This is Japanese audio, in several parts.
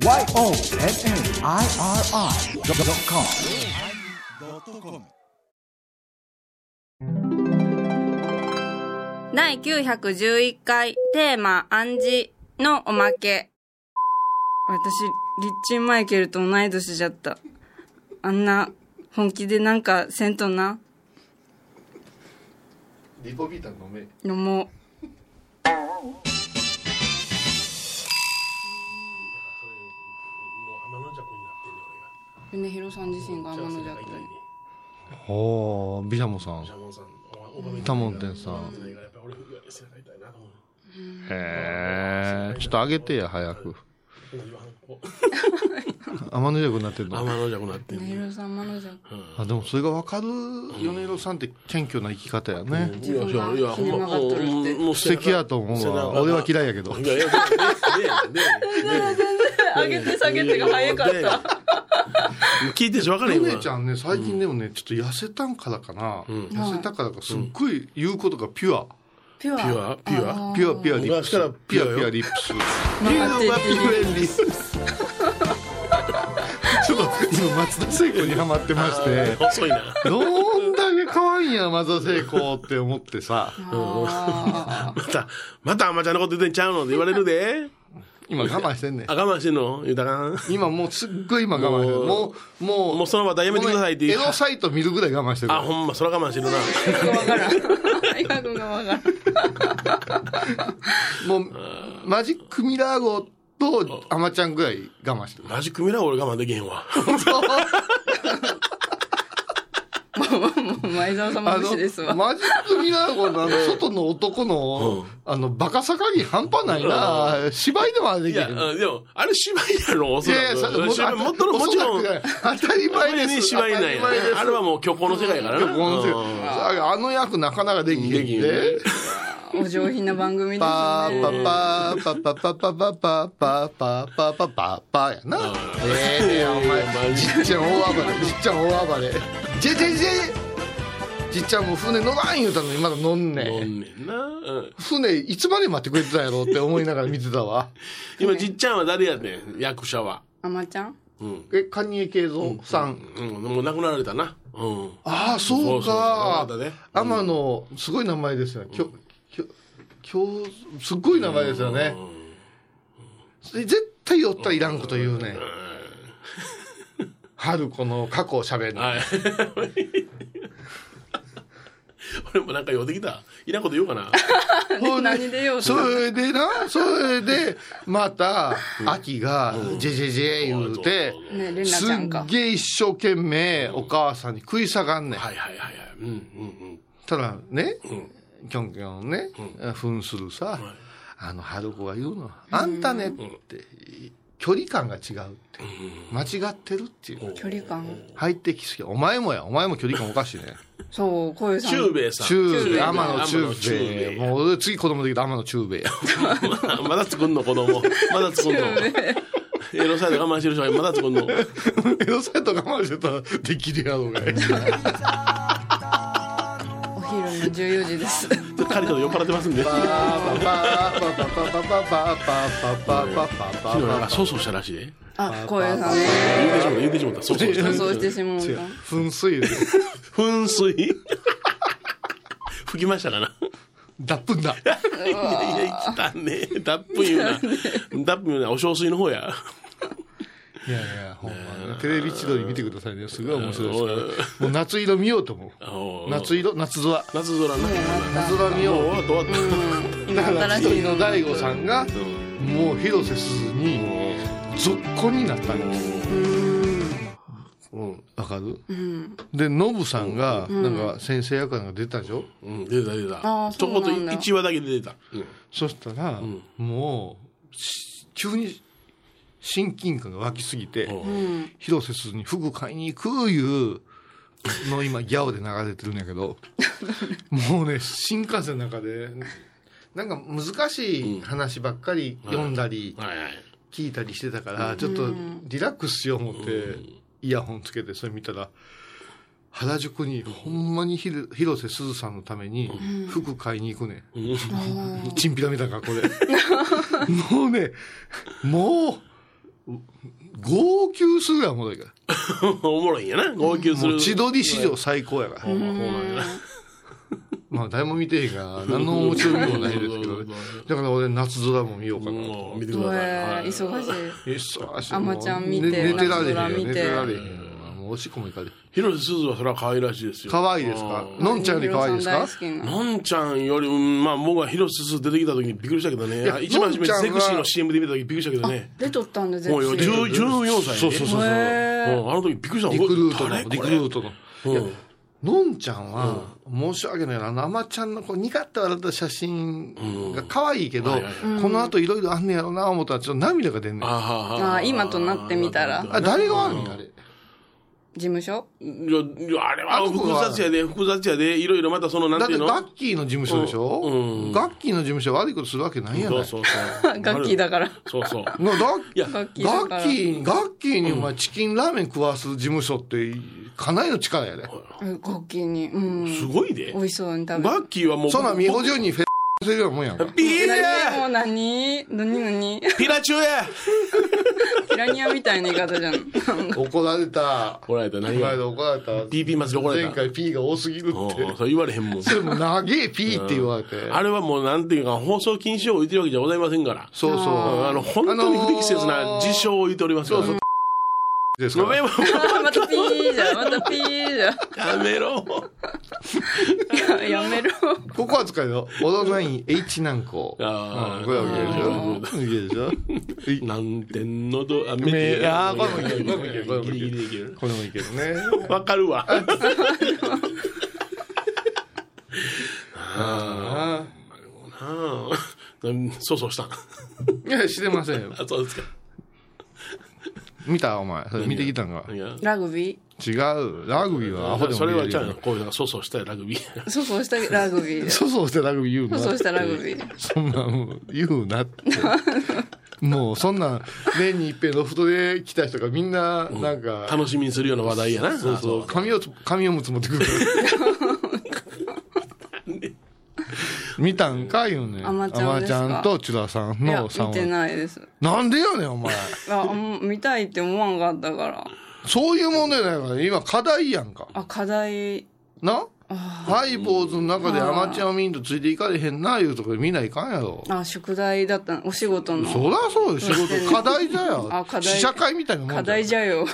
YONNIRI.com 第911回テーマ暗示のおまけ。私、リッチンマイケルと同い年じゃった。あんな、本気でなんかせんとな。リポビタン飲めのも天米広さん自身が天の弱俺が痛いねおービシャモさん。ジャモンさんおおタモンテンさんへえちょっと上げてや早く。天の弱になってるうの？天の弱になってん米ね広さん天の弱。あでもそれが分かる。米広さんって謙虚な生き方やね、いやいやいやほんまもう素敵やと思うわ。俺は嫌いやけど。いやいやででで上げて下げてが早かった。聞いてし分からへんわ。ヨネちゃんね最近でもねちょっと痩せたんからかな、痩せたからかすっごい言うことがピュア、ピュア。ピュア？ピュア？ピュアピュアリップス。ピュアよ。ピュアピュアリップス。まあピュアピュアリップス。ちょっと今松田聖子にハマってまして遅いな。どんだけ可愛いんや松田聖子って思ってさ。あまたまたアマちゃんのこと言ってんちゃうのって言われるで今我慢してんねん。あ我慢してんの？言うたかん今もうすっごい今我慢してる。もうもうもうその場でやめてくださいっていう。エロサイト見るぐらい我慢してる。あほんまそれは我慢してるな。あ。わからん。相葉君がわからん。もうマジックミラー号とアマちゃんぐらい我慢してる。マジックミラー俺我慢できへんわ 前澤さんもあ無視ですわ。のマジックミラー号のあの外の男の、あのバカさ加減半端ないな、芝居でもあれでいやきへんあでもあれ芝居やろおそいやいらやそれく芝居もちろんおそらく当たり前です。に芝居なんや当たり前です。あれはもう虚構の世界やからな。この世界うんあの役なかなかできへんで。お上品な番組ですパよね。ーパパパパパパパパパパパパパパやな。ええやお前 じっちゃん大暴れじっちゃん大暴れじゃじゃじゃじっちゃんもう船乗らん言うたのにまだ乗んね飲んんねんな、うん、船いつまで待ってくれてたんやろって思いながら見てたわ。今じっちゃんは誰やねん？役者は。あまちゃん？うん、え蟹江慶三さん、うん、もう亡くなられたな。うん。ああそうそうそうかそう。だね。天野すごい名前ですよね。きょきょきょすっごい名前ですよね。絶対寄ったらいらんこと言うね春子の過去をしゃべるの。はい。俺もなんか酔ってきた。いらんこと言おうかな。何でよそれでなそれでまた秋が「ジェジェジェ」言うてすっ。げえ一生懸命お母さんに食い下がんねん。はいはいはいはい。うんうんただねうん。キョンキョンね扮するさあの春子が言うの「あんたね」って距離感が違うって間違ってるっていう。距離感。入ってきすぎ。お前もやお前も距離感おかしいね。そう、こういうさ。ん。中兵衛さん。中兵衛天野中兵衛もう俺次子供できた天野中兵衛や。まだ作んの子供。まだ作んの。エロサイド我慢してる人がまだ作んの。エロサイト我慢してたらできるやろうが。お昼の14時です。とカリカリ酔っ払ってますんでパパパパパパパしたらしいパあ、声れね。言うてしもた、言うてしもた。そうそう。そうしてしもた。噴水で。噴水？吹きましたかな？脱粉だ。いやいや、言ってたね。脱粉言うな。脱粉言うな。お小水の方や。いやいやほんまねテレビ千鳥見てくださいね。すごい面白いですから。もう夏色見ようと思う。夏色夏空。夏空な。夏空見よう。終わった終わった。だから一人の大悟さんがもう広瀬すずにぞっこになったんですうん。わかる、でノブさんがなんか先生役なんか出たでしょ、うん。出た出あた。ーちょこっとそうなんだ1話だけ出てた。うん。そしたら、もうし急に親近感が湧きすぎて、広瀬すずに服買いに行くいうの今ギャオで流れてるんやけどもうね新幹線の中でなんか難しい話ばっかり読んだり。聞いたりしてたからちょっとリラックスしよう思ってイヤホンつけてそれ見たら原宿にほんまにひる広瀬すずさんのために服買いに行くねん。チンピラみたいな格好で。もうねもう号泣するやんおもろいから。おもろいんやな。号泣する。もう千鳥史上最高やから ほん まあ誰も見てへんから何の面白みもないですけどね。だから俺夏空も見ようかなもう見てください。えはい。ー忙しい。忙しい。あまちゃん見て寝寝てられへん寝てられへんよもうおしっこもいかれ広瀬すずはそれは可愛らしいですよ。可愛いですか？のんちゃんより可愛いですか？のんちゃんより、うんまあ僕は広瀬すず出てきた時にびっくりしたけどね。や。一番初めセクシーの CM で見た時びっくりしたけどね。出とったんで、もうよ、ゼクシー10 14歳で。そうそうそうそう。あの時びっくりしたリクルートのリクルートのうん。のんちゃんは、申し訳ないな、あの、あまちゃんのこう、にかって笑った写真が可愛いけど、この後いろい。ろあんねやろな思ったら、ちょっと涙が出んねん。ああ今となってみたら。誰が悪いんあれ？事務所？いや、いやあれは複は雑やで、複雑やで、いろいろまたその、なんだってていうの？ガッキーの事務所でしょ、うんガッキーの事務所悪いことするわけないやない。そうそうそう。楽器だから。そうそう。なガッいや、楽器ガ。ッキー、ガッキーにお前チキンラーメン食わす事務所って、かなりの力やで。楽器に。うん。すごいで美。味しそうに食べガッキーはもう、そんなん美穂中にフェせるようなもんやんか。ピー何やもう何何何ピラチュウやピラニアみたいな言い方じゃん。怒られた。怒られた、何が？怒られた。?PP 祭り怒られた。前回 P が多すぎるうんって。そう言われへんもん。それも長え P って言われて。あれはもうなんていうか、放送禁止を置いてるわけじゃございませんから。そうそう。あの、本当に不適切な事象を置いておりますから。そうそうですか？ら。ごめん、またピーじゃん。またピーじゃやめろ。ん。やめろ。ここは使うよ。オドナイン H 南高。あーうんこれは OK でしょ ?OK でしょ 何点のど、あ、めめあーこれもいけるこれもいけるこれもいけるギリギリでいける。これもいけるね。わかるわ。あああ。そうそうしたん。あ。いや、してませんよ。あ、そうですか。見たお前。それ見てきたんか？ラグビ違う。ラグビーはアホでもそれはちゃうの。こういうのがそうそうしたいラグビー。ー。そうそうしたラグビー。そうそうしてラグビー言うな。そうしたラグビー。そんなん言うなって。もうそんなん、年に一遍ロフトで来た人がみんな、なんか、楽しみにするような話題やな。そうそう、紙をつ、紙おむつ持ってくるから。見たんか言うねん。あまちゃんとチュラさんいや、の3見て話。ないです。なんでやねん、お前。あ、うん見たいって思わんかったから。そういう問題だから、今課題やんか。あ、課題。な？ハイボーズの中でアマチュアミントついていかれへんな、いうとこで見ないかんやろ。あ、宿題だったお仕事の。そりゃそうよ、仕事。課題だよ。あ課題試写会みたいなもんだよ課題じゃよ。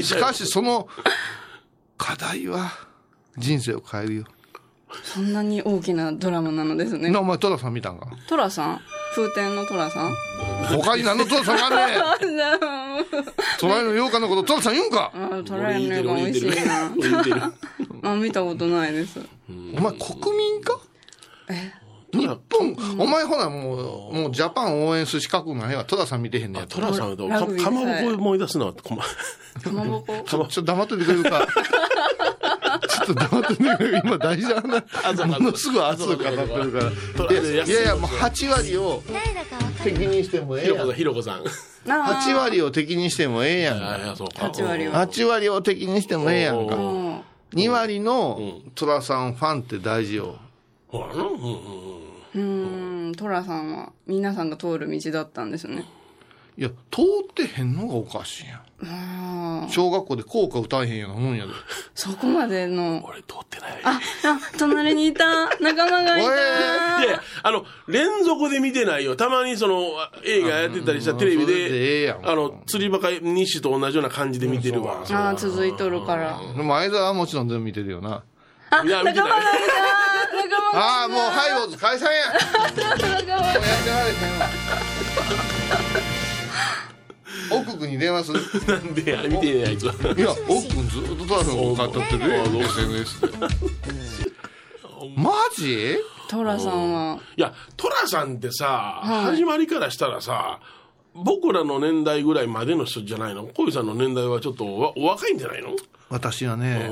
しかし、その、課題は、人生を変えるよ。そんなに大きなドラマなのですね。な、。お前、トラさん見たんか？トラさん？風天のトラさん？他に何のトラさんがあんねん。トライの羊羹のこと、トラさん言うんか？あ、トライのが美味しいな。あ、見たことないです。お前、国民か？日本、お前ほらもう、もうジャパン応援する資格ないわ。トラさん見てへんねやトラさんとかまぼこ思い出すのは困かまぼこ？ちょっと黙っといてくれるか。と黙って。今大事な話。ものすごい熱く語ってるから。いやいやもう8割を敵にしてもええやん。ひろこさん。8割を敵にしてもええやんあか。あ、そうか。8割は。8割を敵にしてもええやんか。うん。2割のトラさんファンって大事よ。ほらな。うんうんうん。うーん、トラさんは皆さんが通る道だったんですね。いや、通ってへんのがおかしいやん。ああ、小学校で校歌歌えへんようなもんやで。そこまでの。俺通ってない。あ、あ、隣にいた仲間がいたいやいや、あの、連続で見てないよ。たまにその、映画やってたりしたうんテレビであの、釣りバカ西と同じような感じで見てるわ。ああ、続いとるから。でも相沢はもちろん全部見てるよな。いや、見てない。仲間ああ、もうハイボーズ解散やもうやってられへんわ奥君に電話する？なんで、あれ見てない、あいつは。いや、奥君ずっとトラさんを語ってるよ、SNS で。マジトラさんは、いや、トラさんってさ、はい始まりからしたらさ、僕らの年代ぐらいまでの人じゃないの小井さんの年代はちょっとおお若いんじゃないの私はね、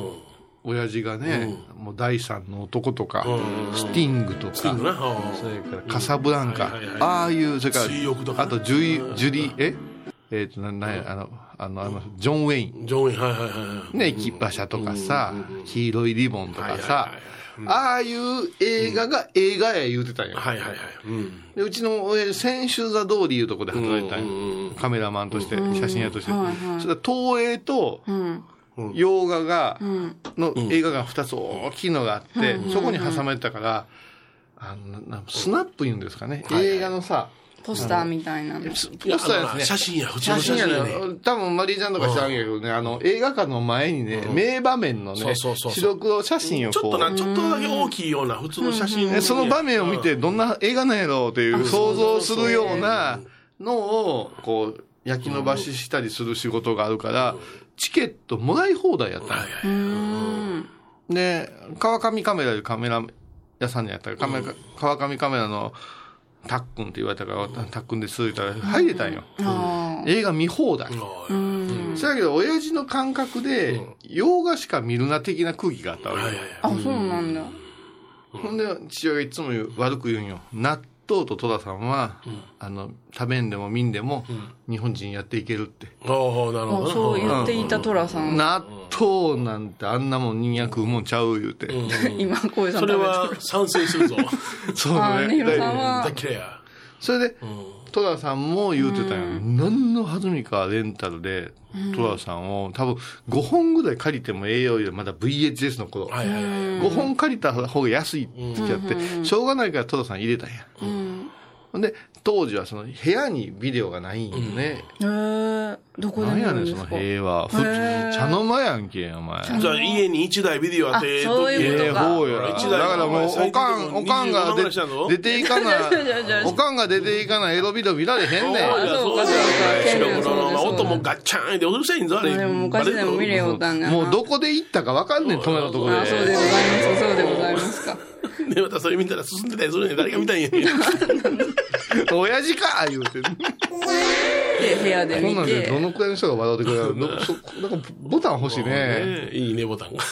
親父がね、もう第三の男とか、スティングとか、スティングな。あそれからカサブランカ、はいはいはいああいう、それからあとジュリ、ジュリ、ええっ、と、な、なや、あの、あの、あの、ジョン・ウェイン。ジョンウェイン、はいはいはいはい。ね、キッパ車とかさ、黄色いリボンとかさ、ああいう映画が映画や言うてたんよ。はいはいはい。うん。でうちの親父、千秋座通りいうとこで働いてたんよカメラマンとして、写真屋として。それ東映とうん。洋画が、うん。の映画が2つ大きいのがあって、そこに挟まれてたから、あのなスナップ言うんですかね、はい映画のさ、ポスターみたいなの。ポスターで写真や普通写の写真やね。ね。多分マリーちゃんとか知らんけどね、あの、映画館の前にね、名場面のね白黒写真をこう、ちょっとな、ちょっとだけ大きいような普通の写真ねその場面を見て、うんどんな映画なんやろうという想像するようなのを、こう、焼き伸ばししたりする仕事があるから、チケットもらい放題やった。で、川上カメラでカメラ屋さんにやったら、カメラ川上カメラのたっくんって言われたから、たっくんです言ったら入れたんよ。あ映画見放題。あ。うん。そやけど、親父の感覚で、洋画しか見るな的な空気があったわけ。あ、そうなんだ。ほんで、父親がいつも悪く言うんよ。納豆と戸田さんは、あの、食べんでも見んでも、日本人やっていけるって。おおなるほどそう言っていた寅さん。納豆なんてあんなもん人間食うもんちゃう言うて。今、こういうさんそれは賛成するぞ。そうねひろさんでは大嫌いや。それで、戸田さんも言うてたよ。何の弾みかレンタルで、戸田さんを多分5本ぐらい借りてもええよで、まだ VHS の頃。はいはいはい。5本借りた方が安いってやって、しょうがないから戸田さん入れたんや。うん。ほんで、当時はその部屋にビデオがないんよね。へえ。どこで見何やねん、そのるんですか平和。茶の間やんけ、お前。じゃあ家に一台ビデオあって、あそういうことええか方や。だからもう、おかん、おかんが25ぐらいしたぞ出ていかな おかんが出ていかないエロビデオ見られへんねん。そうかそうか音もガッチャーンってうるさいんぞ、あれ。でも昔でも見れよったんだな。もうどこで行ったか分かんねん、止めたとこで。あ、そうでございます。そうでございますか。で、またそれ見たら進んでたりするねん 誰が見たんやねん。親父か言うて。で、部屋で見こんなんでて。どのくらいの人が笑ってくれるの？そなんかボタン欲しいね。ねいいね、ボタンが。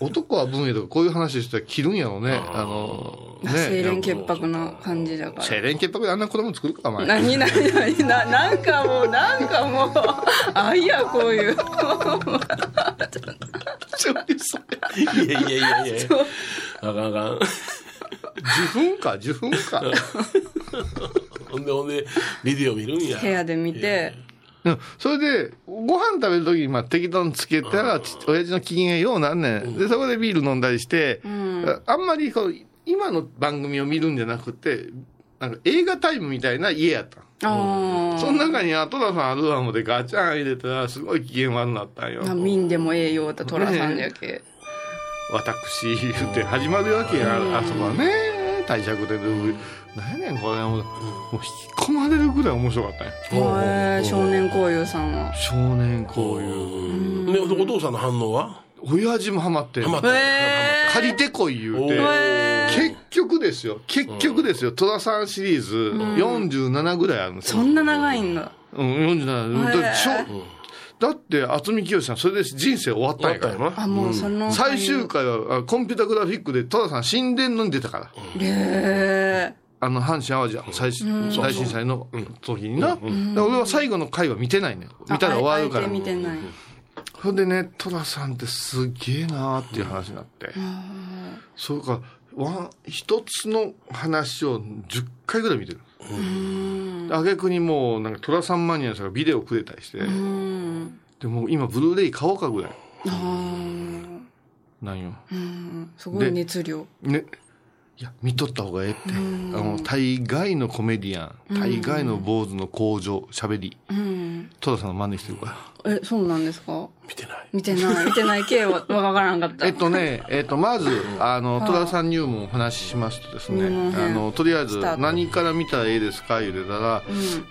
男は分野とかこういう話したら切るんやろね。あの、清ね。廉潔白な感じだから。清廉潔白であんな子供作るか、お前。何何何な、なんかもう、なんかもう、あいや、こういう。いやいやいやいや。あかんあかん。受粉か、受粉か。ほんでほんで、ビデオ見るんや。部屋で見て、うんそれで、ご飯食べるときに、まあ、適当につけたら、ち親父の機嫌がようなんねん。で、そこでビール飲んだりして、あんまりこう、今の番組を見るんじゃなくて、なんか映画タイムみたいな家やった。あその中に、あ、戸田さんアルバムでガチャン入れたら、すごい機嫌悪くなったんよ。あ、見んでもええようた寅さんじゃけ。私、言って始まるわけや、あそこはね。大尺で、何やねん、これ。もう、もう引き込まれるぐらい面白かったんよ。へえ、少年交友さんは。少年交友。で、お父さんの反応は？親父もハマってハマった。へ借りてこい言うて。結局ですよ。結局ですよ。戸田さんシリーズ47ぐらいあるんですよ。そんな長いんだ。うん、47。だだって、渥美清さん、それで人生終わったんやから。あ、もうその。最終回はあコンピュータグラフィックで戸田さん死んでんのに出たから。へえ。あの、阪神淡路最大震災の時にな。俺は最後の回は見てないね見たら終わるから。見てない。ほんでね、戸田さんってすげえなーっていう話になって。そうか、一つの話を10回ぐらい見てる。あげくにもう、なんか戸田さんマニアの人がビデオくれたりして、うん。でもう今ブルーレイ買おうかぐらい。なんよ。うん。すごい熱量。ね。いや、見とった方がええって。あの、大概のコメディアン、大概の坊主の工場、喋り、うん。戸田さんの真似してるから。え、そうなんですか？見てない。見てない。見てない系は わからんかった。えっとね、えっと、まず、あの、戸田さん入門お話ししますとですね、あの、とりあえず何から見たらええですか？言うてたら、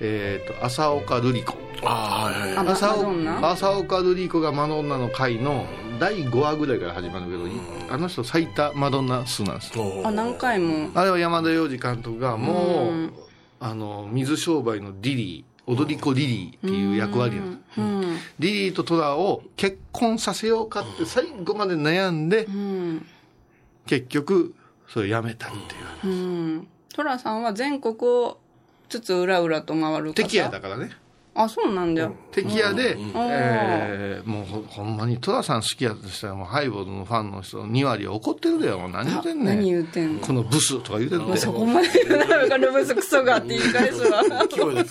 えっと、浅岡瑠璃子。ああ、はいはい。岡瑠璃子がマドンナの回の第5話ぐらいから始まるけど、あの人最多マドンナ数なんですあ、何回も。あれは山田洋次監督がもう、うんあの、水商売のディリー、踊り子リリーっていう役割なの。うん。リリーとトラを結婚させようかって最後まで悩んで、うん。結局、それやめたっていう。うん。トラさんは全国をつつ裏裏と回る方敵やだからね。ああ、そうなんだ。よ。敵屋で、えーもうほほんまに寅さん好きやとしたらもうハイボールのファンの人2割怒ってるでよ。もう何言ってんねん。何言ってんの？このブスとか言うてるでそこまで言うならルブスクソがって言い返すわ。そうだ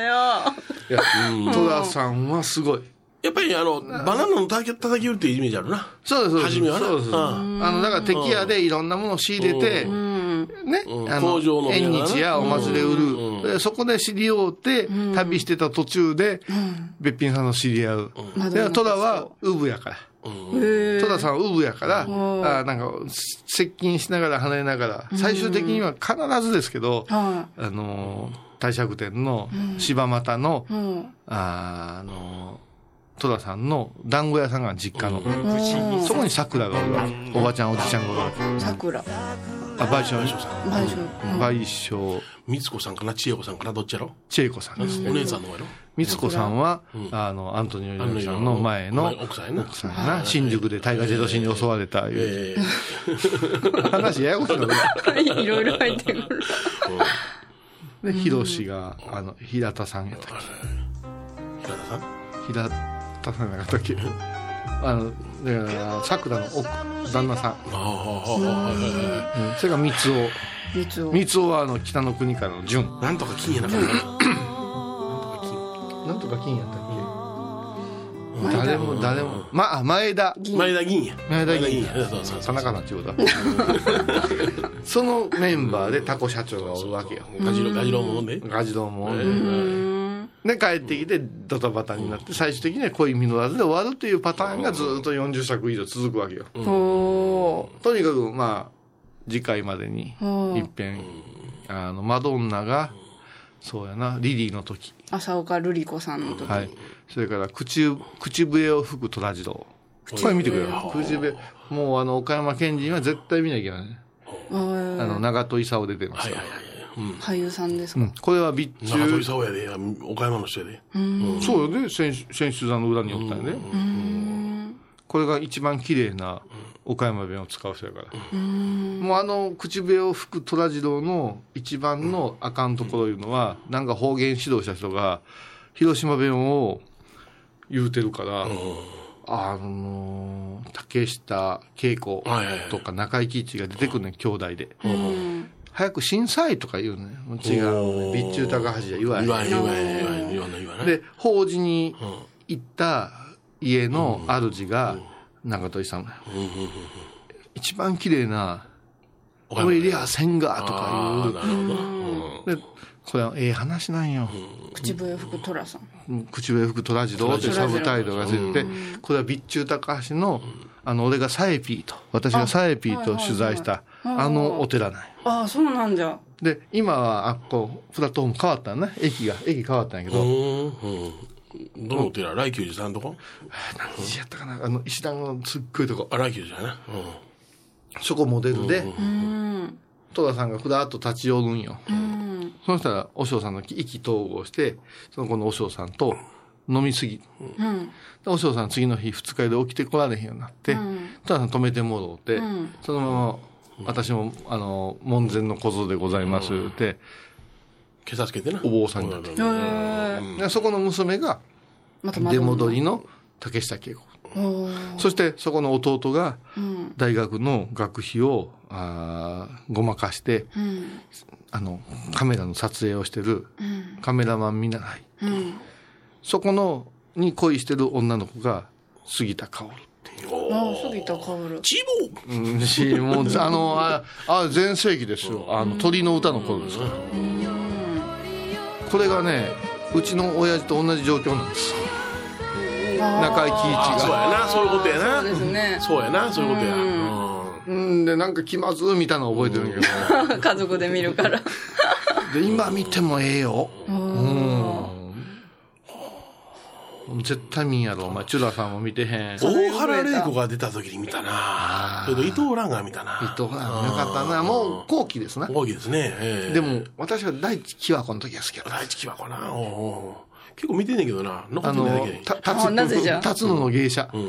よ。いや寅さんはすごい。やっぱりあの、バナナのたたき叩き売りっていうイメージあるな。そうですそうです。初めはな。そうです。あのだから敵屋でいろんなものを仕入れて、ね、うん。あの縁日やお祭りで売る、うんでそこで知り合うて、旅してた途中で、べっぴんさんの知り合う、で戸田はウブやから。へ戸田さんはウブやから、あなんか接近しながら離れながら最終的には必ずですけど、はあの帝釈天の柴又の。ああの戸田さんの団子屋さんが実家の、そこに桜がおるわ。けおばちゃんおじちゃんが。おるわけ桜。あ賠償。大丈夫。賠償。みつこさんかな千恵子さんかなどっちやろ？千恵子さんですお姉さんの方やろ？光子さんは、あのアントニオ猪木さんの前の奥さんやな。奥さんやな。新宿で大河ジェドシに襲われたいう。え話ややこしいのねいろいろ入ってくる。でヒロシがあの平田さんやったっー平田さん？け平田さんやったっけあのだから桜の奥旦那さん、ああ、はあ、はあ、はいはいはうん。それが三つ男。三つを。三つ男はあの北の国からの純い。なんとか金やなかったな。なんとか金やったっけ？誰も誰も。まあ前田。前田銀や。前田銀や。そうそうそう。田中なっちゅうことだ。そのメンバーでタコ社長がおるわけよ。ガジロ、ガジロも飲ん。で。ガジドもおる。うん。で帰ってきてドタバタになって最終的には恋実らずで終わるというパターンがずっと40作以上続くわけよ。とにかくまあ次回までにう。んいっぺん。あのマドンナがそうやなリリーの時。浅岡瑠璃子さんの時。はい。それから口口笛を吹く虎次郎。これ見てくれよ。口笛。もうあの岡山県人は絶対見なきゃいけない。ねあの長戸勲出てますよ、俳優さんですか？うん、これは備中中鳥沢やで、岡山の人やで。そうよね。選選手座の裏におったよね、これが一番綺麗な岡山弁を使う人やから、もうあの口笛を吹く虎次郎の一番のあかんところいうのは、なんか方言指導した人が広島弁を言うてるから、あの竹下恵子とか中井貴一が出てくるねん兄弟で、早く震災とか言うね。ん違うね備中高橋じゃ言わへん。言わん、言わん、言わん、言わん、言わん。で法事に行った家の主が中戸さんだよ、一番綺麗な「岡山おいりゃせんが」とかああ、なるほど。言うでこれはええ話なんよ、口笛吹く寅さん。口笛吹く虎次郎ってサブタイトルがついてて、これは備中高橋のあの俺がサエピーと私がサエピーと取材したあのお寺なんよああ、そうなんじゃ。で今はあっこプラットフォーム変わったんね駅が駅変わったんやけど、うん、うん。どのお寺？来久寺さんとこ？何時やったかなあの石段のすっごいとこあ、来久寺やな。そこモデルで、うん。戸田さんがふらっと立ち寄るんよ。うん。そしたら、和尚さんの意気投合して、その子の和尚さんと飲みすぎ。でうん。和尚さん次の日二日で起きてこられへんようになって、戸田さん止めてもろうて、んそのまま、私も、あの、門前の小僧でございますって、警察つけてな。お坊さんになってそこの娘がまた出戻りの竹下恵子。そしてそこの弟がうん。大学の学費をあーごまかして、うん。あの、カメラの撮影をしてるうん。カメラマン見習い。うん。そこの、に恋してる女の子が杉田薫っていう。ああ、杉田薫。チボうん、し、もう、あの、あ、あ、全盛期ですよ。あの、鳥の歌の頃ですから。これがね、うちの親父と同じ状況なんです。中井貴一が。そうやな、そういうことやな。そうですね。そうやな、そういうことや。うん、で、なんか気まずーみたいなの覚えてるんやけど、家族で見るから。で、今見てもええよ。うん。絶対見んやろ、お前。チュラさんも見てへん。伊大原玲子が出た時に見たな。それと伊藤蘭が見たな。藤さんよかったな。もう後期ですな。大きいですね。ええでも、私は第一期はこの時が好きやった。第一期はこな。おうおう結構見てんねんけどな。残あってないだけで、。のたあなぜじゃ？立つのの芸者。うん。い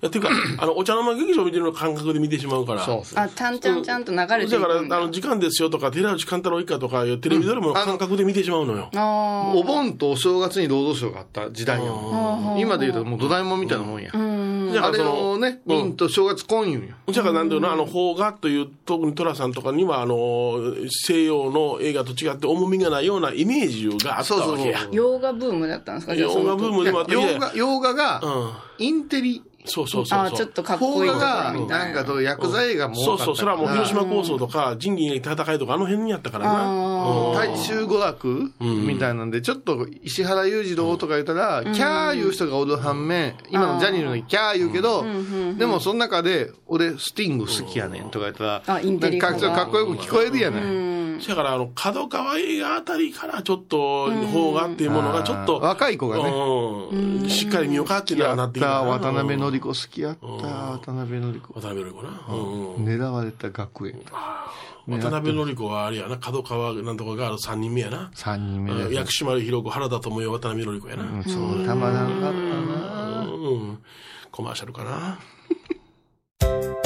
や、ていうか、あの、お茶の間劇場見てるの感覚で見てしまうから。そう。あ、ちゃんちゃんちゃんと流れていくだから、あ。の、時間ですよとか、寺内勘太郎一家とかいうテレビドラマの感覚で見てしまうのよ。あお盆とお正月に労働省があった時代よ。今で言うともう土台もんみたいなもんや。あれだからそのをね、銀と正月婚姻よ。じゃあ、なんていうの、あの、邦画という、特に寅さんとかには、あの、西洋の映画と違って重みがないようなイメージがあったわけや。そうそうそう洋画ブームだったんですか？じゃあその洋画ブームでもあった洋画、洋画がうん、インテリ、そうそうそう。あちょっとかっこいい。と邦画がな。んかと薬剤映画も多かったそうそう、それはもう広島構想とか、仁義戦いとか、あの辺にやったからな。うん。大衆娯楽みたいなんで、ちょっと石原裕次郎とか言ったら、キャー言う人がおる反面、今のジャニーのにキャー言うけど、でもその中で、俺スティング好きやねんとか言ったら、あインテリかっかっこよく聞こえるやない。だから、あの、角川映画あたりから、ちょっと、邦画っていうものが、ちょっと、若い子がね、うん、しっかり見ようかっていうのやはなっきたってた、渡辺の典子好きやった、渡辺典子。渡辺典子な。狙われた学園。渡辺典子はあれやな、角川なんとかがある3人目やな。3人目薬師丸ひろ子、原田知世、渡辺典子やな。うん。そう、たまらんかったな。うん。コマーシャルかな。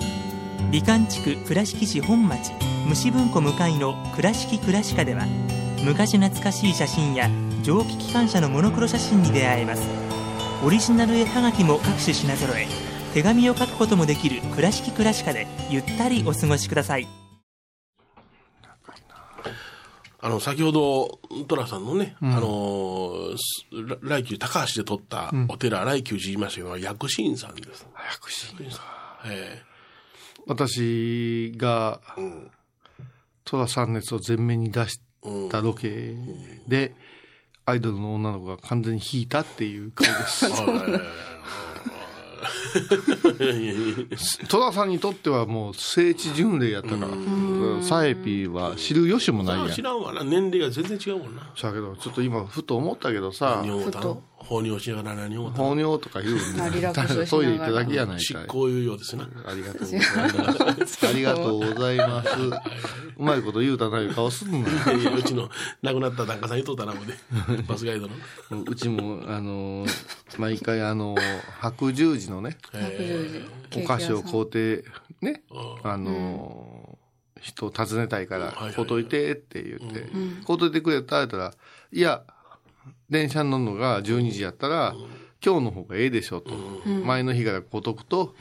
美観地区倉敷市本町虫文庫向かいの「倉敷倉歯科」では昔懐かしい写真や蒸気機関車のモノクロ写真に出会えます。オリジナル絵はがきも各種品揃え手紙を書くこともできる「倉敷倉歯科」でゆったりお過ごしください。あの、先ほど、寅さんのね、あのー、す来宮高橋で撮ったお寺、来宮寺言いましたけど、薬師院さんです。薬師え私が、寅三熱を前面に出したロケで、アイドルの女の子が完全に引いたっていう回です。寅さんにとってはもう聖地巡礼やったから、サエピーは知る由もないやん。知らんわな、年齢が全然違うもんな。そうやけど、ちょっと今ふと思ったけどさ放尿しながら何を放尿とか言うんあリラックスしながらトイレ行っただけやないかい。執行猶予ですな。ありがとうございます。ありがとうございます。うまいこと言うたないう顔すんな。いやうちの亡くなった檀家さん言っとったな、もんで。バスガイドの。うちも、あの、毎回あの、白十字のね、お菓子を買うて、ね、あの、人を訪ねたいからはいはい、買うといてって言って、買うといてくれたら言ったら、いや、電車に乗るのが12時やったら、今日の方がええでしょと。前の日から買うとくと、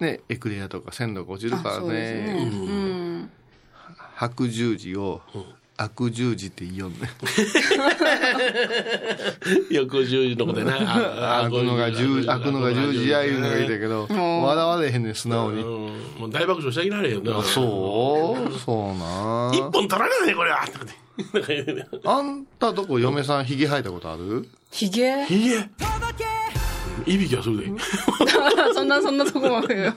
ね、エクレアとか鮮度が落ちるからね。ね、うん。白十字を、悪十字って言おうね。翌10時のことでな。あ 悪のが十、悪のが十字やいうのがいいんだけど、笑われへんねん、素直に。うんもう大爆笑してあげられへんよそう？そうな一本取られないね、これは。あんたとこ嫁さんひげ生えたことある？ひげいいえ。いびきはするで。そんな、そんなとこまで。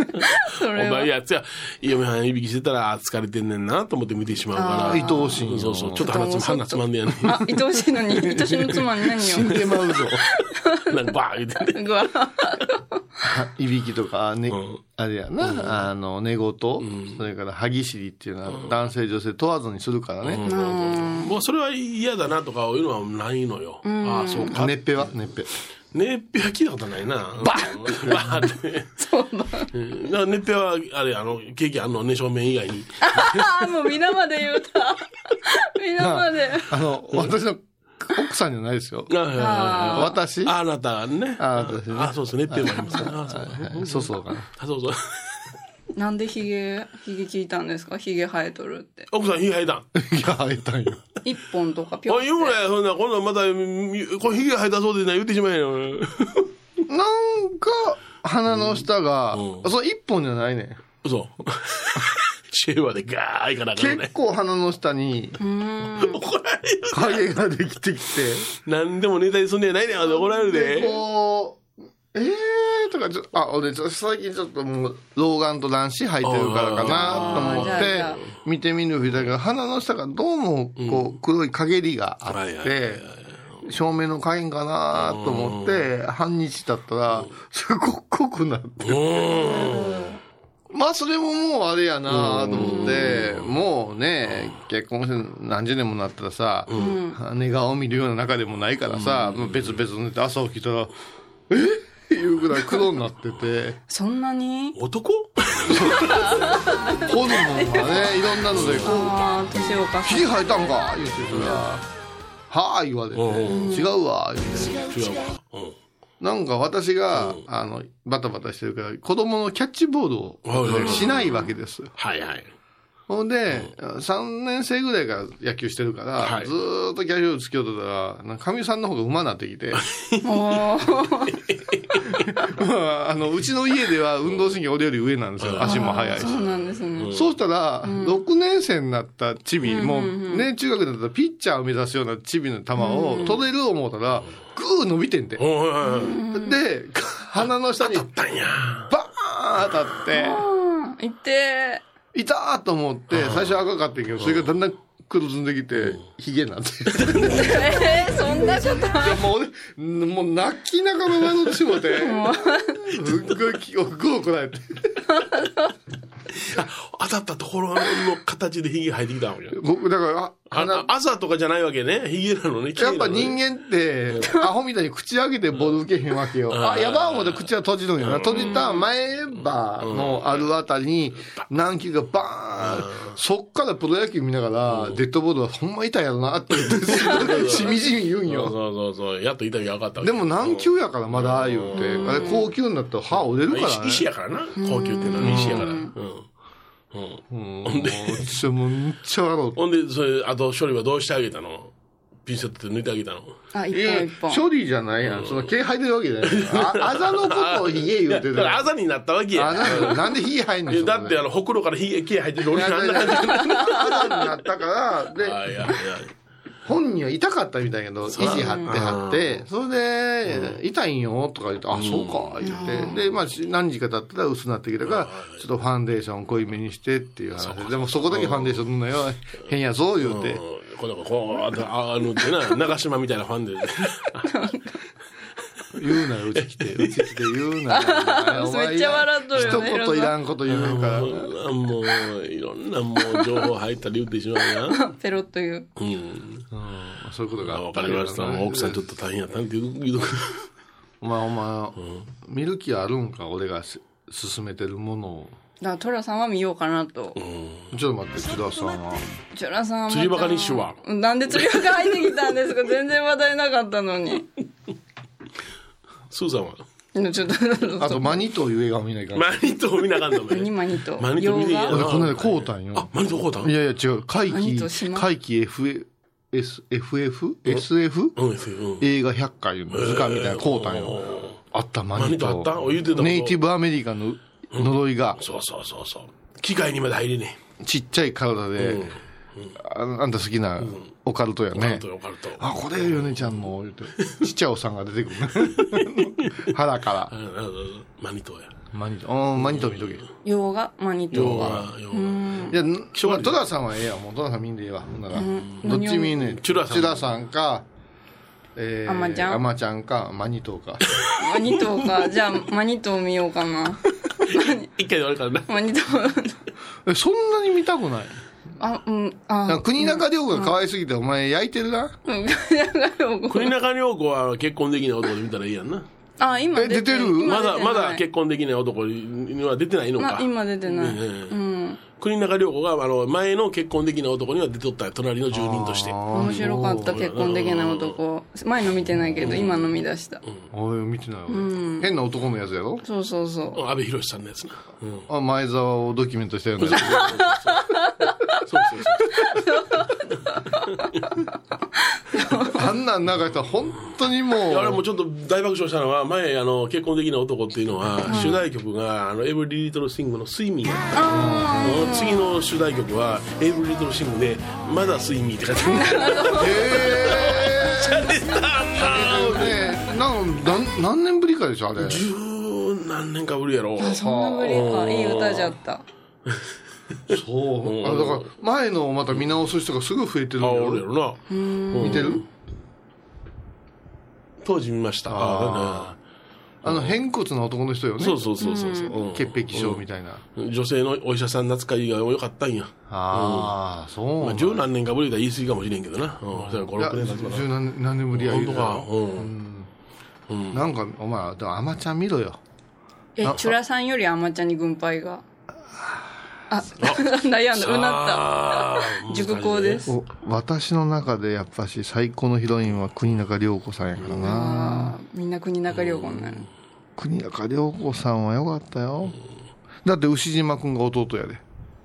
そおれは前。やつや、嫁はんいびきしてたらあ疲れてんねんなと思って見てしまうから。愛おしいよそうそう。ちょっと鼻つま鼻つまんでやねん。あ、愛おしいのに、愛しの妻に何死んを。でまうぞ。なんかバー言ってね。いびきとか、ねん、あれやな、あの、寝言、それから歯ぎしりっていうのは男性女性問わずにするからね。もうそれは嫌だなとかいうのはないのよ。ああ、そうか。ねっぺは？ねっぺ。ねっぺは聞いたことないな。バッバーって。そうだ。だからねっぺは、あれ、あの、ケーキあんのね、正面以外に。あ ーもう皆まで言うた。皆まで。あの、私の奥さんじゃないですよ。あ私？あなたね。あ私ねあ、そうですね。ねっぺもありますね。あそうはいそうそうかな。あそうそう。なんでヒゲ、ヒゲ聞いたんですか？ヒゲ生えとるって。奥さん、ひげ生えたん？いや、生えたんよ。一本とかぴょんおい、言うなよ、そんな、今度また、みこれ、ひげ生えたそうでな、言ってしまえよ。なんか、鼻の下が、うんそう、一本じゃないねん。嘘。シェーバーでガーいかなあかん結ね。構鼻の下に怒られる。影ができてきて、何でもネタにすんねやないねん、怒られるで、で。こう、えーとかちょ、あ、俺ちょ最近ちょっともう、老眼と乱視入ってるからかなと思って見てみるみたいな鼻の下がどうも、こう、黒い陰りがあって、照明の加減かなと思って、半日経ったら、すごく濃くなって。まあ、それももうあれやなと思って、もうね、結婚して何十年もなったらさ、寝顔見るような中でもないからさ、もう別々寝て朝起きたら、え？っていうぐらい黒になってて、そんなに？男？ホルモンがね、いろんなので、こう、ああ、年を重ひげ生えたんか？言ってたら、はぁ言われて、違うわ、言って。違うわ。うん。なんか私が、あの、バタバタしてるから、子供のキャッチボールをしないわけです。はいはい。ほんで、3年生ぐらいから野球してるから、はい。ずーっとキャッチボールつけようとったら、かかみさんの方が馬になってきて、あの、うちの家では運動神経俺より上なんですよ。足も速いし。そうなんですね。そうしたら、6年生になったチビ、もうね、中学になったらピッチャーを目指すようなチビの球を取れる思ったら、ぐー伸びてんて。で、鼻の下にバたんや。ーン当たって、いていたーと思って、最初赤かったけど、それがだんだん黒ずんできて、ヒゲになって。えー、そんなこと。でもう俺、もう泣きながら笑って。しもて、すっごい気をぐ怒られて。当たったところの形でヒゲ生えてきたわけ。僕、だから、あ朝とかじゃないわけね。ヒゲなのね。やっぱ人間。間って、アホみたいに口開けてボール受けへんわけよ。あ、やばい思って口は閉じるんよな。閉じた前歯のあるあたりに、軟球がバーン。そっからプロ野球見ながら、デッドボールはほんま痛いやろなって しみじみ言うんよ。そうそうそう。やっと痛みが分かったでも軟球やからまだ言うて、あれ高級になったら歯折れるから石やからな。高級っていうのは石やから。うん。うん。もうちょもうめっちゃ笑うほんで、それ、あと処理はどうしてあげたの？ピンセットで抜いてあげたの？あ、一本一本。処理じゃないやん。その毛生えてるわけじゃない。あ、あざのことをヒゲ言うてるだからあざになったわけや。あなんなんでヒゲ生えんのいやだってあの、ほくろからひげ、毛生えてる俺なんだあざになったから、あで、いやいや本人は痛かったみたいやけど、意地張って張って、それで、痛いんよとか言って、あ、そうか、言って。で、まあ、何時か経ったら薄くなってきたから、ちょっとファンデーション濃いめにしてっていう話。で、でもそこだけファンデーション塗んなよ、変やぞ、言うて。うん。こう、あああのってな、長島みたいなファンで。言うなよ、うち来て。うち来て言うなよ。めっちゃ笑っとるよね一言いらんこと言うから。もう、いろんなもう情報入ったり言ってしまうな。ペロッと言う。うん。そういうことがわかりました。奥さんちょっと大変やったんって言うお前、お前、見る気あるんか、俺がす勧めてるものを。だから、トラさんは見ようかなと。ちょっと待って、津田さんは。トラさんは。釣りバカ日誌はなんで釣りバカ入ってきたんですか？全然話題なかったのに。スーさんは？ちょっと、あと、マニという映画を見ないから。マニト見なあかんのお前何マニと。マニト見この間、こうたんよ。あ、マニトこうたんいやいや、違う。怪奇怪奇 FF、S FF? SF? うん、うん。映画100回いう図鑑みたいなこうたんよ。あった、マニマニとあった？言うてた。ネイティブアメリカンの呪いが、そうそうそうそう。機械にまで入れねちっちゃい体で、ああんた好きなオカルトやえ。オカルねト。オカルト。あ、これヨネちゃんの、言うて。ちっちゃいおっさんが出てくる。腹から。うんうんマニトや。マニト、うん、マニト見とけ。い洋画マニと。要は、要は。や、まあ、戸田さんはええやん。もう戸田さん見んでええわ。ほんなら。どっち見んねん。チュラさんチュラさんか、えー、アマちゃん？アマちゃんか、マニトか。マニトか。じゃあ、マニト見ようかな。一回で終わるからな。マニト。え、そんなに見たくない？あ、うん、あか、国中涼子が可愛すぎて、お前焼いてるな。うん。国中涼子は結婚できない男で見たらいいやんな。あ、今え出てる？まだ、まだ結婚できない男には出てないのか。ま今出てない。うん。国中涼子が、あの、前の結婚できない男には出とった隣の住人として。面白かった、結婚できない男。前の見てないけど、今の見出した。おい、見てないわ。変な男のやつやろ？そうそうそう。安倍博さんのやつな。うん。あ、前澤をドキュメントしたようなやつ。そうそうそう。あんなん流したら本当にもう。あれもちょっと大爆笑したのは、前、あの、結婚できない男っていうのは、主題曲が、あの、エブリリトルシングの睡眠やった次の主題曲は、エブリリトルシングで、まだ睡眠って書いてある。ねなんなん何年ぶりかでしょあれ十何年かぶりやろ。そんなぶりか。いい歌じゃった。そうあだから前のをまた見直す人がすぐ増えてるんあ、だ俺やろな。見てる？当時見ました。ああの偏骨の男の人よねそうそうそうそうそう。うん潔癖症みたいな、女性のお医者さん扱いが良かったんや。ああそうまあ、十何年かぶりだ言い過ぎかもしれんけどな。うん。それ5、いや6年経つか十な。何何年ぶりや言うた本当か。らうん。なんかお前でもアマちゃん見ろよえ、チュラさんよりアマちゃんに軍配が？あ、悩んだ、うなっあた。熟考で。す。お私の中でやっぱし最高のヒロインは国中涼子さんやからなあーみんな国中涼子になる。国中涼子さんはよかったよだって牛島君が弟やで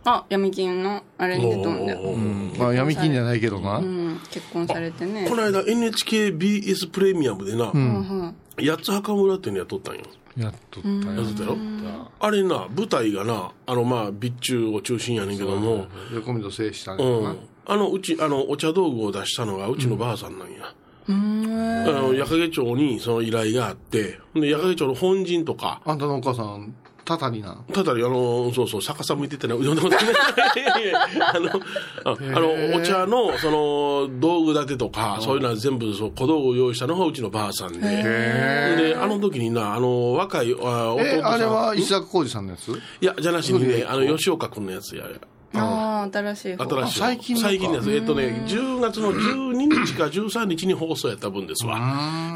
あ、闇金のあれに出とんで。うんまあ闇金じゃないけどな、うん、結婚されてね。この間 NHKBS プレミアムでな、八つ墓村っていうのやっとったんよ。やっとったよ。やっとったよ。あれな、舞台がな、あのまあ、備中を中心やねんけども、横溝静したんうやな、ん。あの、うち、あの、お茶道具を出したのが、うちのばあさんなんや。あの、矢掛町にその依頼があって、で、矢掛町の本陣とか、あんたのお母さんたたりなただ、あの、そうそう、逆さ向いててな、うどんのことね。あの、ああの、お茶の、その、道具立てとか、そういうのは全部、そう、小道具を用意したのがうちのばあさんで。で、あの時にな、あの、若い、あ弟さん。えあれは石坂浩二さんのやつ？いや、じゃなしにね、あの、吉岡君のやつや。ああ、新しい方。新しい最近のか最近のやつ。えっとね、10月の12日か13日に放送やった分ですわ。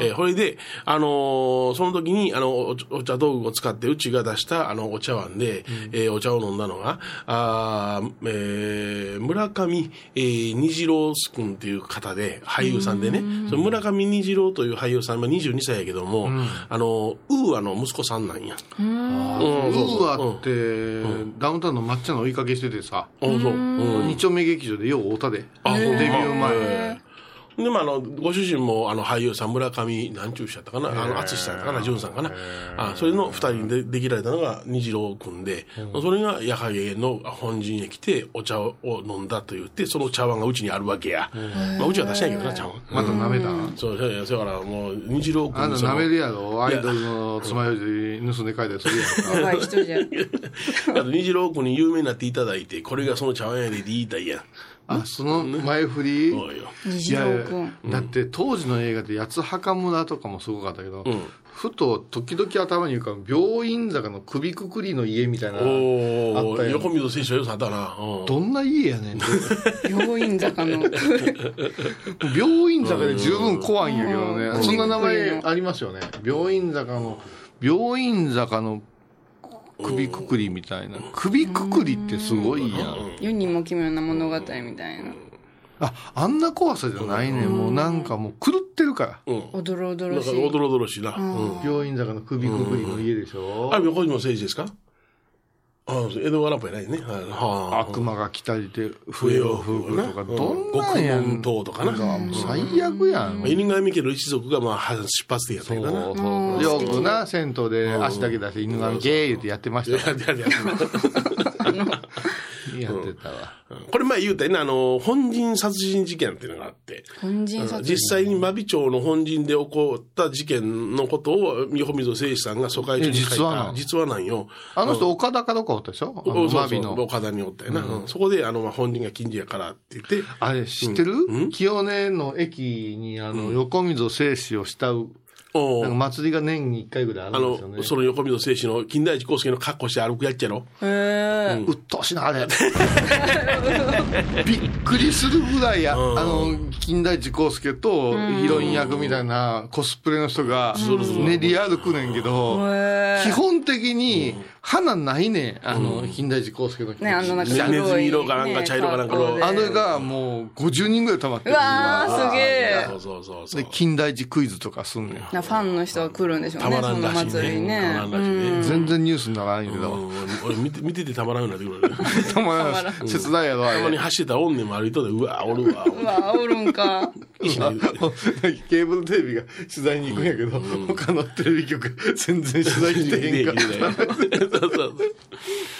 えー、これで、あのーその時に、あの、おお茶道具を使って、うちが出した、あの、お茶碗で、えーお茶を飲んだのが、あーえー村上、えー虹郎君っていう方で、俳優さんでね、その村上虹郎という俳優さん、まあ、22歳やけども、あの、ウーアの息子さんなんや。ウうん。そうそうーアって、ダウンタウンの抹茶の追いかけしててさ、あ、そう。うん。二丁目劇場でよう会うたで。あ、デビュー前。前。でもあの、ご主人もあの俳優さん、村上、なんちゅう人やったかな、あの、淳さんかな、淳さんかな。あ、それの二人でできられたのが虹郎君で、それが矢影の本陣へ来て、お茶を飲んだと言って、その茶碗がうちにあるわけや。まあ、うちは出したんやけどな、茶碗。また舐めた？そう、そうや、そうやからもう、虹郎君あんた舐めるやろ？アイドルの爪楊枝盗んで帰ったりするやんか。やばい人じゃん。あと虹郎君に有名になっていただいて、これがその茶碗やで言いたいやん。あ、その前振り？そうよ。虹郎くん。だって当時の映画で八つ墓村とかもすごかったけど、ふと時々頭に浮かぶ病院坂の首くくりの家みたいな、あったよ横溝選手はよさあったな。うんどんな家やねんって。病院坂の。病院坂で十分怖いんやけどね。うんそんな名前ありますよね。病院坂の、病院坂の首くくりみたいな。首くくりってすごいやん。世にも奇妙な物語みたいな。あ、あんな怖さじゃないねん。もうなんかもう狂ってるから。うん。おどろおどろしい。なんかおどろおどろしいな。うん。病院坂の首くくりの家でしょあれ、横島誠治ですか？あ江戸川乱歩やないね。はい。はあ。悪魔が来たりで笛を吹くとか、どんなんやん。獄門島とかな。もう最悪やん。犬神家の一族が、まあ、は出発点やったそうけどな。そう。よくな、銭湯で足だけ出して犬神ゲー言ってやってました やってたわ。これ前言うたよね、あの、本陣殺人事件っていうのがあって。本陣殺実際に真備町の本陣で起こった事件のことを、横溝誠司さんが疎開中に書いた。え実話なん実話なんよ。あの人、岡田かどっかおったでしょ？そうそうマビの。岡田におったよな。うん。そこで、あの、まあ本人が近所やからって言って、あれ、知ってる？清根の駅に、あの、横溝静止を慕う、おなんか祭りが年に一回ぐらいああるんですよねの、。その横溝誠司の金田一耕助の格好して歩くやっちゃろ？へえ。うっとうしいな、あれ。びっくりするぐらいや、あの、金田一耕助とヒロイン役みたいなコスプレの人が練り歩くねんけど、基本的に花ないねん、あの、金田一耕助の人。ね、あのなんかネズミ色かなんか茶色かなんかのあれがもう50人ぐらい溜まってる。うわー、すげえ。そうそうそうそうで、。金田一クイズとかすんねん。なファンの人が来るんでしょうたね、そのまらんらしい祭りね。たまらんらしいね。全然ニュースにならんけど。うん俺見て見ててたまらんようになってくる ね。たまらん切ないやろ、あたまにれ。走ってたらおんねんも歩いとで、うわ、おるわ。うわ、おるんか。ケーブルテレビが取材に行くんやけど、他のテレビ局全然取材来てへんかった。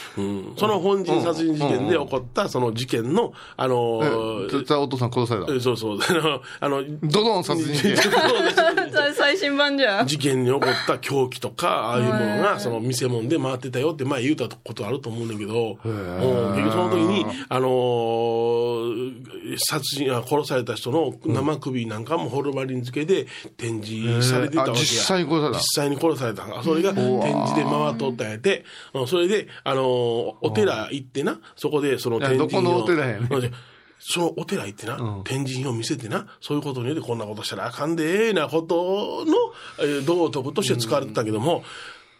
その本人殺人事件で起こったその事件の、あのえそしたらお父さん殺された。えそうそう、あの、ドドン殺人事件。最新版じゃん。事件に起こった凶器とか、ああいうものが、その見せ物で回ってたよって前言うたことあると思うんだけど、うん結局その時に、あのー殺人、あ殺された人の生首なんかもホルマリン漬けで展示されていたわけや。あ実際に殺された実際に殺された。それが展示で回っとったんやて、うんそれで、あのーお寺行ってな、そこでその展示品をどこのお寺やねん うんそのお寺行ってな、展示品を見せてな、そういうことによってこんなことしたらあかんでええなことの、えー道徳として使われてたけども、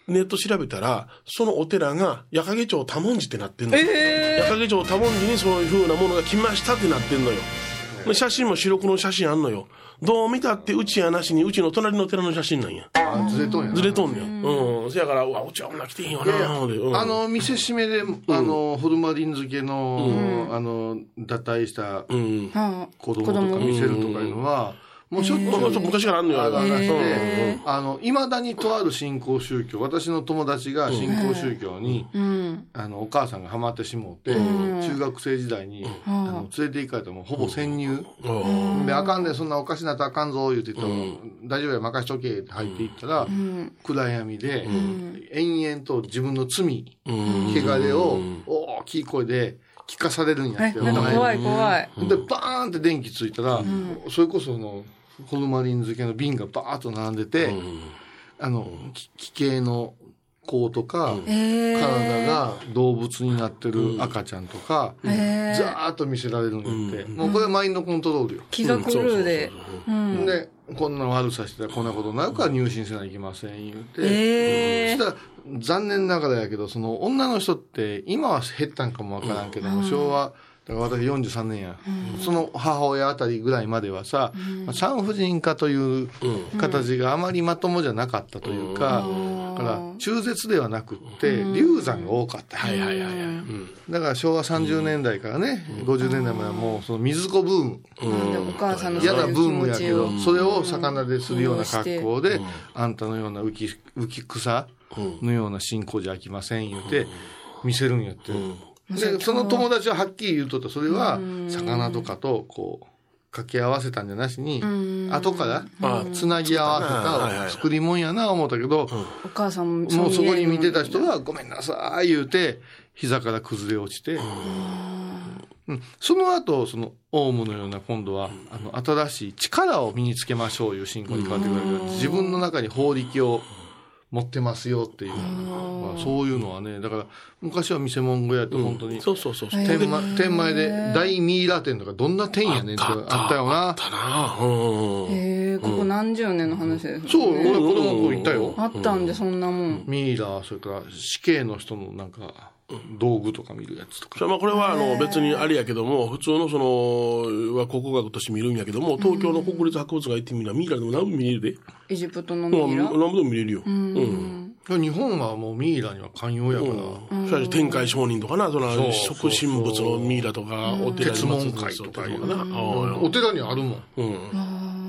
ネット調べたら、そのお寺が、矢掛町多文字ってなってんのよ。矢掛町多文字にそういう風なものが来ましたってなってんのよ。で写真も白黒の写真あんのよ。どう見たってうちやなしに、うちの隣の寺の写真なんや。あずれとんやなずれとんねん。うん。せやから、うわ、うちは女来てへんよなうんあの、見せしめで、あの、ホルマリン漬けの、あの、脱退したうん。子供とか見せるとかいうのは、もうちょっと、昔からあんのよある話へで、あの、いまだにとある信仰宗教、私の友達が信仰宗教に、あの、お母さんがハマってしもうて、中学生時代に、あの、連れて行かれたらもうほぼ潜入。で、あかんねんそんなおかしなったらあかんぞ、言うて言ったら、大丈夫や、任しとけ、って入っていったら、暗闇で、延々と自分の罪、汚れを大きい声で聞かされるんやって。なんか怖い怖い。で、バーンって電気ついたら、それこそその、ホルマリン漬けの瓶がバーッと並んでて、あの、き奇形の子とか、体が動物になってる赤ちゃんとか、ザーッと見せられるんやって。もうこれはマインドコントロールよ。気が狂うで。で、こんな悪さしてたらこんなことになるから入信せないけません言うて。ええそしたら、残念ながらやけど、その女の人って、今は減ったんかもわからんけども、昭和、だから私43年や、その母親あたりぐらいまではさ、まあ産婦人科という形があまりまともじゃなかったというか、だから中絶ではなくって、流産が多かった。はいはいはいはい。うん。だから昭和30年代からね、50年代まではもうその水子ブーム、お母さんの嫌なブームやけどを、それを魚でするような格好で、あんたのような浮き、浮き草のような信仰じゃあきません言うて、見せるんやって。で、その友達ははっきり言うとった、それは、魚とかと、こう、掛け合わせたんじゃなしに、後から、つなぎ合わせた作り物やな思ったけど、お母さんももうそこに見てた人は、ごめんなさい言うて、膝から崩れ落ちて、うん。その後、その、オウムのような今度は、あの、新しい力を身につけましょういう信仰に変わってくる自分の中に法力を持ってますよっていう、まあ、そういうのはね、だから、昔は見せ物小屋って本当に、そうそうそうそう。天満天前で大ミイラ店とかどんな店やねんってあったよな。だなうん。へえここ何十年の話ですそう、ね俺子供の頃行ったよ。あったんでそんなもんミイラ、それから死刑の人のなんか、道具とか見るやつとか。まあこれはあの別にあれやけども、普通のその、は考古学として見るんやけども、東京の国立博物館行ってみるミイラでも何も見れるで。エジプトのうんミイラ？何も見れるよ。うん。日本はもうミイラには寛容やから、それは天海上人とかな、そのそう即身仏のミイラとか、お寺に鉄門会とかいうかな。あお寺にあるもん。うん。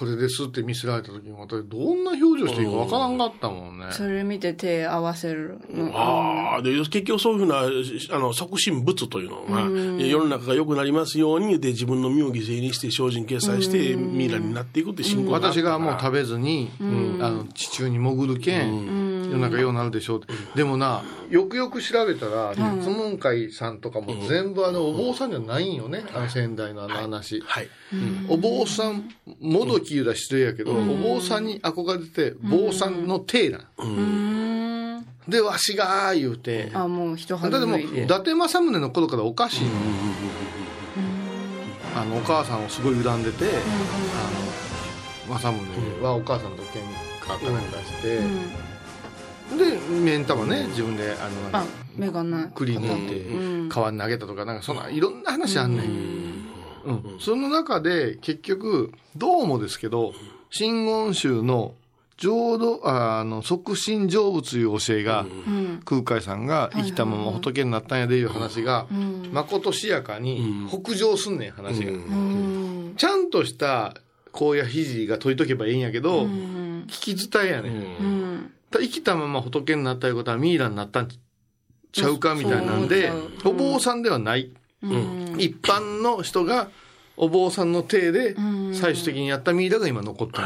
これですって見せられた時に私どんな表情していいかわからんかったもんね。それ見て手合わせるの。ああ、で、結局そういうふうな、あの、即身仏というのが、世の中が良くなりますように、で、自分の身を犠牲にして、精進決済して、ミイラになっていくって信仰私がもう食べ、べずに、あの地中に潜るけん、世の中ようなるでしょうって。でもな、よくよく調べたら、鉄門会さんとかも全部あのお坊さんじゃないんよね、あの仙台のあの話。はい。お坊さん、もどき言うたら失礼やけど、お坊さんに憧れてて、坊さんの体なん。で、わしが、言うて。あもう一だってもう、肌脱いで伊達政宗の頃からおかしいの。あの、お母さんをすごい恨んでて、あの、政宗はお母さんと喧嘩かなんかして、で、目ん玉ね、自分で、あの、目がない栗持って川に投げたとか、なんかそんないろんな話あんねん。うん。その中で結局、どうもですけど、真言宗の浄土、ああの、即身成仏いう教えが、空海さんが生きたまま仏になったんやでいう話が、まことしやかに北上すんねん、話が。ちゃんとした甲や肘が解いとけばいいんやけど、聞き伝えやね、ん。生きたまま仏になったいうことはミイラになったんちゃうかみたいなんで、お坊さんではない。一般の人がお坊さんの体で最終的にやったミイラが今残ってる。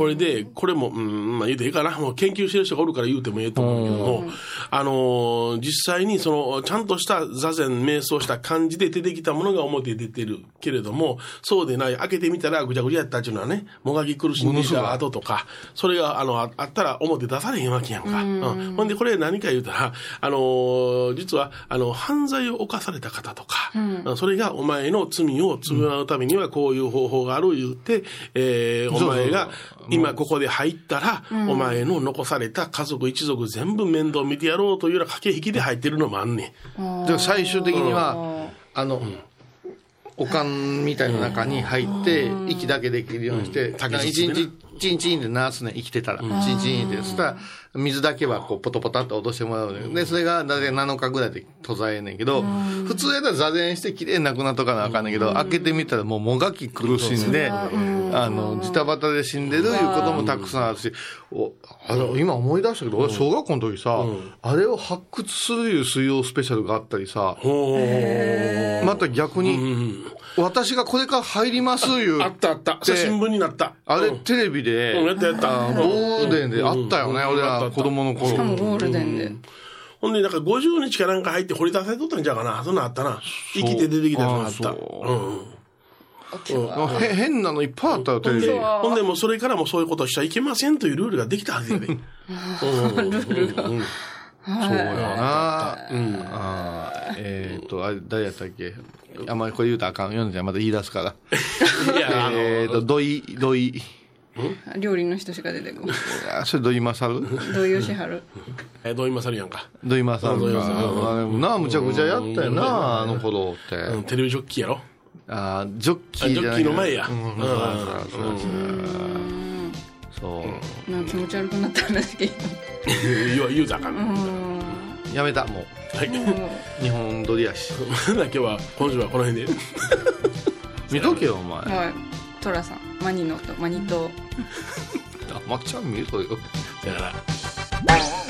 これで、これも、うん、まあ言うていいかな。もう研究してる人がおるから言うてもええと思うけども、あのー実際にその、ちゃんとした座禅、瞑想した感じで出てきたものが表に出てるけれども、そうでない、開けてみたらぐちゃぐちゃやったっていうのはね、もがき苦しんでいた後とか、それが、あの、ああったら表出されへんわけやんか。うん。ほんで、これ何か言うたら、あのー実は、あの、犯罪を犯された方とか、うん。それがお前の罪を償うためにはこういう方法がある言って、えーお前が今ここで入ったら、お前の残された家族一族全部面倒見てやろうというような駆け引きで入ってるのもあんねん。だから最終的には、あの、おかんみたいな中に入って、息だけできるようにして、一日、チンチンで鳴らすね、生きてたら。チンチンって。そしたら、水だけはこう、ポトポタって落としてもらうね。で、それが大体7日ぐらいで途絶えんねんけど、普通やったら座禅して綺麗になくなっとかなあかんねんけど、開けてみたらもうもがき苦しんで、あの、ジタバタで死んでるいうこともたくさんあるし、おあの今思い出したけど、俺小学校の時さ、あれを発掘するいう水曜スペシャルがあったりさ、また逆に、私がこれから入りますいう。あったあった。新聞になった。うんあれテレビで、うんやったやったあゴールデンであったよね、俺ら子供の頃。しかもゴールデンで。ほんで、なんか50日かなんか入って掘り出されとったんちゃうかな。そんなんあったな。生きて出てきたやつがあった。ううん。へ変なのいっぱいあったよ、テレビ。ほんで、もうそれからもそういうことしちゃいけませんというルールができたはずやで。ルールが。そうやな。うん。あーえっと、あれ、誰やったっけ？あんまりこれ言うとあかんようじゃまた言い出すから。いや、えっと、土井、土井。料理の人しか出てこない。あそれ土井勝土井善晴。え、どう今さるやんか。土井勝か。土井勝あでもな、むちゃくちゃやったよな、あの頃って。うん、テレビジョッキーやろ。あージョッキーじゃないあジョッキーの前やうん、うんそう。なんか気持ち悪くなった話聞い言う 言うたらあかん。やめた、もはい。う。日本撮りやし。今日は、今週はこの辺で。見とけよ、お前。た。はい。トラさん。マニノとマニと。あまっちゃん見ろよ。だから。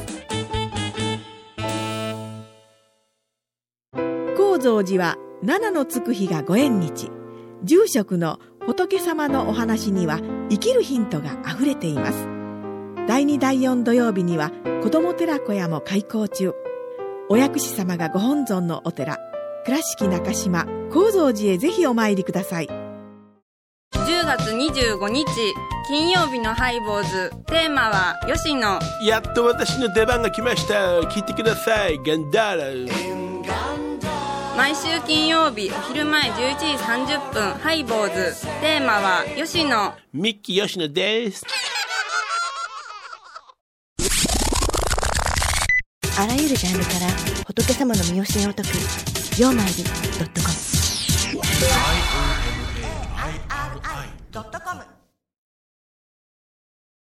高蔵寺は七のつく日がご縁日。住職の仏様のお話には生きるヒントがあふれています。第2第4土曜日には子ども寺小屋も開校中。お薬師様がご本尊のお寺。倉敷中島・高蔵寺へぜひお参りください。10月25日金曜日のハイボーズ。テーマは吉野。やっと私の出番が来ました。聞いてください。ガンダーラ。毎週金曜日お昼前11時30分ハイボーズ。テーマは吉野ミッキー吉野です。あらゆるジャンルから仏様の身教えを解く「曜マイルドットコム」